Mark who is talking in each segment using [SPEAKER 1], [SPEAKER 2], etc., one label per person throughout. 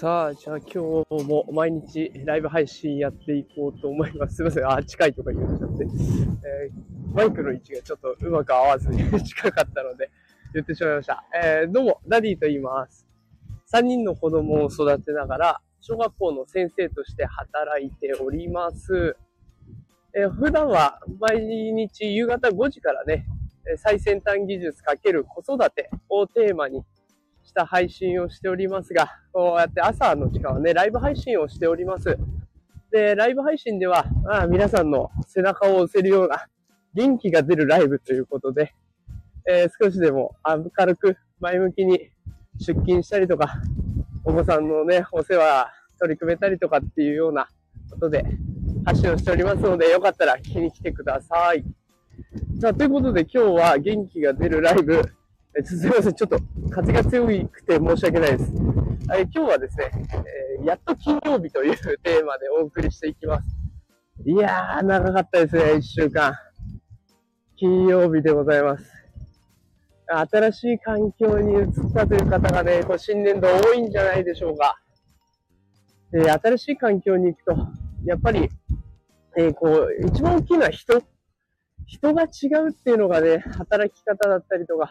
[SPEAKER 1] さあ、じゃあ今日も毎日ライブ配信やっていこうと思います。すいません。あ、近いとか言っちゃって。えー、マイクの位置がちょっとうまく合わずに近かったので言ってしまいました。えー、どうも、ダディと言います。3人の子供を育てながら、小学校の先生として働いております。えー、普段は毎日夕方5時からね、最先端技術×子育てをテーマにした配信をしておりますが、こうやって朝の時間はね、ライブ配信をしております。で、ライブ配信では、まあ、皆さんの背中を押せるような元気が出るライブということで、えー、少しでも明るく前向きに出勤したりとか、お子さんのね、お世話取り組めたりとかっていうようなことで発信をしておりますので、よかったら聞きに来てください。さあ、ということで今日は元気が出るライブ、えす みません。ちょっと風が強くて申し訳ないです。え今日はですね、えー、やっと金曜日というテーマでお送りしていきます。いやー、長かったですね、一週間。金曜日でございます。新しい環境に移ったという方がね、こう新年度多いんじゃないでしょうか。で、新しい環境に行くと、やっぱり、えー、こう、一番大きな人、人が違うっていうのがね、働き方だったりとか、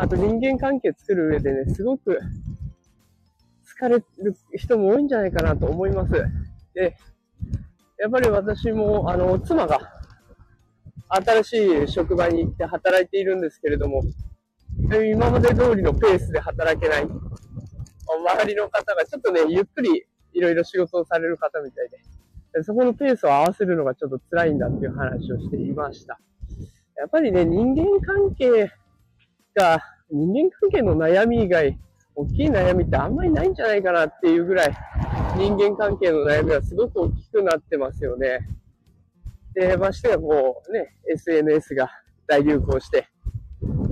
[SPEAKER 1] あと人間関係作る上でね、すごく疲れる人も多いんじゃないかなと思います。で、やっぱり私も、あの、妻が新しい職場に行って働いているんですけれども、今まで通りのペースで働けない。周りの方がちょっとね、ゆっくりいろいろ仕事をされる方みたいで、そこのペースを合わせるのがちょっと辛いんだっていう話をしていました。やっぱりね、人間関係か、人間関係の悩み以外、大きい悩みってあんまりないんじゃないかなっていうぐらい、人間関係の悩みはすごく大きくなってますよね。で、ましてやこうね、SNS が大流行して、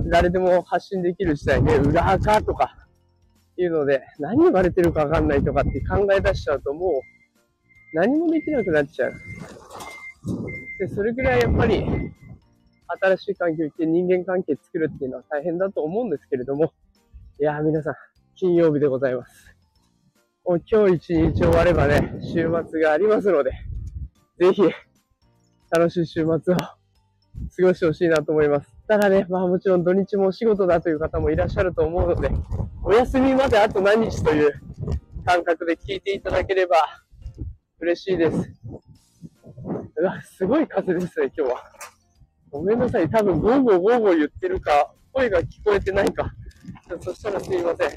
[SPEAKER 1] 誰でも発信できる時代ね、裏垢とかいうので、何言われてるかわかんないとかって考え出しちゃうともう、何もできなくなっちゃう。で、それぐらいやっぱり、新しい環境行って人間関係作るっていうのは大変だと思うんですけれども、いやー皆さん、金曜日でございます。もう今日一日終わればね、週末がありますので、ぜひ、楽しい週末を過ごしてほしいなと思います。ただね、まあもちろん土日もお仕事だという方もいらっしゃると思うので、お休みまであと何日という感覚で聞いていただければ嬉しいです。うわ、すごい風ですね、今日は。ごめんなさい。多分、ゴーゴーゴーゴー言ってるか、声が聞こえてないか。そしたらすいません。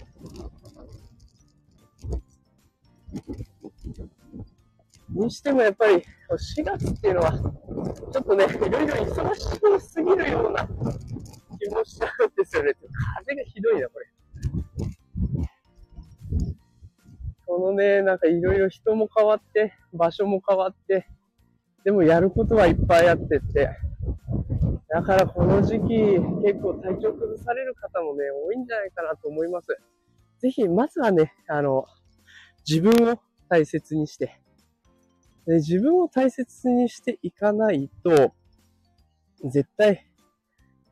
[SPEAKER 1] にしてもやっぱり、4月っていうのは、ちょっとね、いろいろ忙しすぎるような気もしちゃうんですよね。風がひどいな、これ。このね、なんかいろいろ人も変わって、場所も変わって、でもやることはいっぱいあってって、だからこの時期、結構体調崩される方もね、多いんじゃないかなと思います。ぜひ、まずはね、あの、自分を大切にして、で自分を大切にしていかないと、絶対、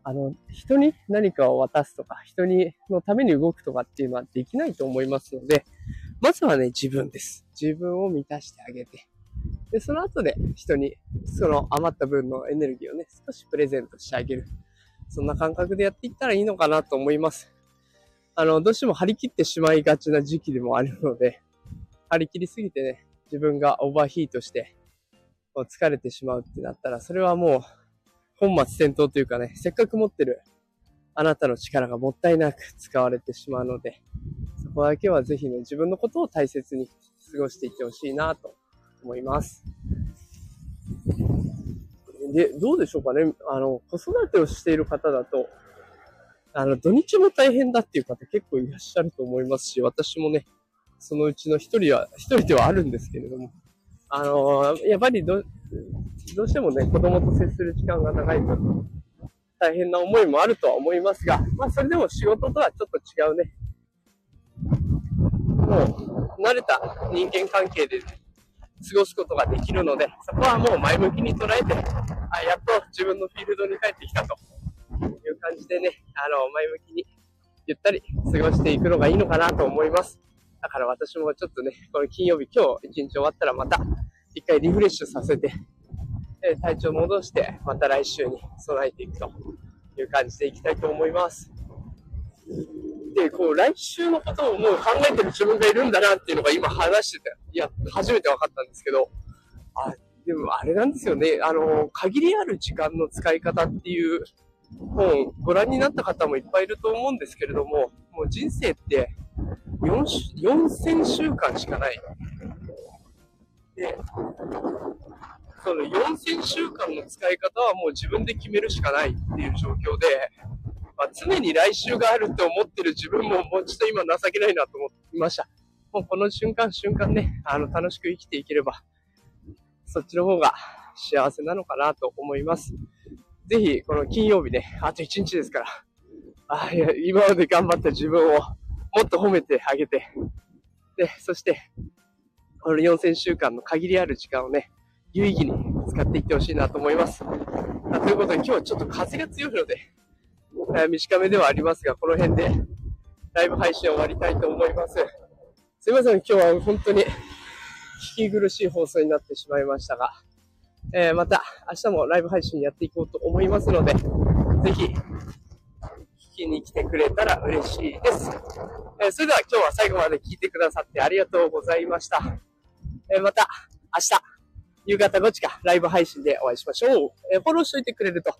[SPEAKER 1] あの、人に何かを渡すとか、人にのために動くとかっていうのはできないと思いますので、まずはね、自分です。自分を満たしてあげて、で、その後で人にその余った分のエネルギーをね、少しプレゼントしてあげる。そんな感覚でやっていったらいいのかなと思います。あの、どうしても張り切ってしまいがちな時期でもあるので、張り切りすぎてね、自分がオーバーヒートして、疲れてしまうってなったら、それはもう、本末転倒というかね、せっかく持ってるあなたの力がもったいなく使われてしまうので、そこだけはぜひね、自分のことを大切に過ごしていってほしいなと思います。で、どうでしょうかね。あの、子育てをしている方だと、あの、土日も大変だっていう方結構いらっしゃると思いますし、私もね、そのうちの一人は、一人ではあるんですけれども、あのやっぱりど、どうしてもね、子供と接する時間が長いと、大変な思いもあるとは思いますが、まあ、それでも仕事とはちょっと違うね。もう、慣れた人間関係で、過ごすことができるので、そこはもう前向きに捉えて、あやっと自分のフィールドに帰ってきたという感じでね、あの、前向きにゆったり過ごしていくのがいいのかなと思います。だから私もちょっとね、この金曜日、今日一日終わったらまた一回リフレッシュさせて、え、体調戻して、また来週に備えていくという感じでいきたいと思います。で、こう、来週のことをもう考えてる自分がいるんだなっていうのが今話してて、いや、初めて分かったんですけど、あ、でもあれなんですよね、あの、限りある時間の使い方っていう本、ご覧になった方もいっぱいいると思うんですけれども、もう人生って4000週間しかない。で、その4000週間の使い方はもう自分で決めるしかないっていう状況で、まあ、常に来週があるって思ってる自分ももうちょっと今情けないなと思いました。もうこの瞬間瞬間ね、あの、楽しく生きていければ、そっちの方が幸せなのかなと思います。ぜひ、この金曜日ね、あと1日ですから、あいや今まで頑張った自分をもっと褒めてあげて、で、そして、この4000週間の限りある時間をね、有意義に使っていってほしいなと思います。ということで今日はちょっと風が強いので、えー、短めではありますが、この辺でライブ配信を終わりたいと思います。すいません、今日は本当に聞き苦しい放送になってしまいましたが、えー、また明日もライブ配信やっていこうと思いますので、ぜひ聞きに来てくれたら嬉しいです。えー、それでは今日は最後まで聞いてくださってありがとうございました。えまた明日、夕方5時かライブ配信でお会いしましょう。えフォローしといてくれると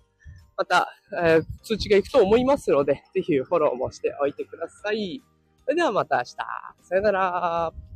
[SPEAKER 1] また、えー、通知が行くと思いますので、ぜひフォローもしておいてください。それではまた明日。さよなら。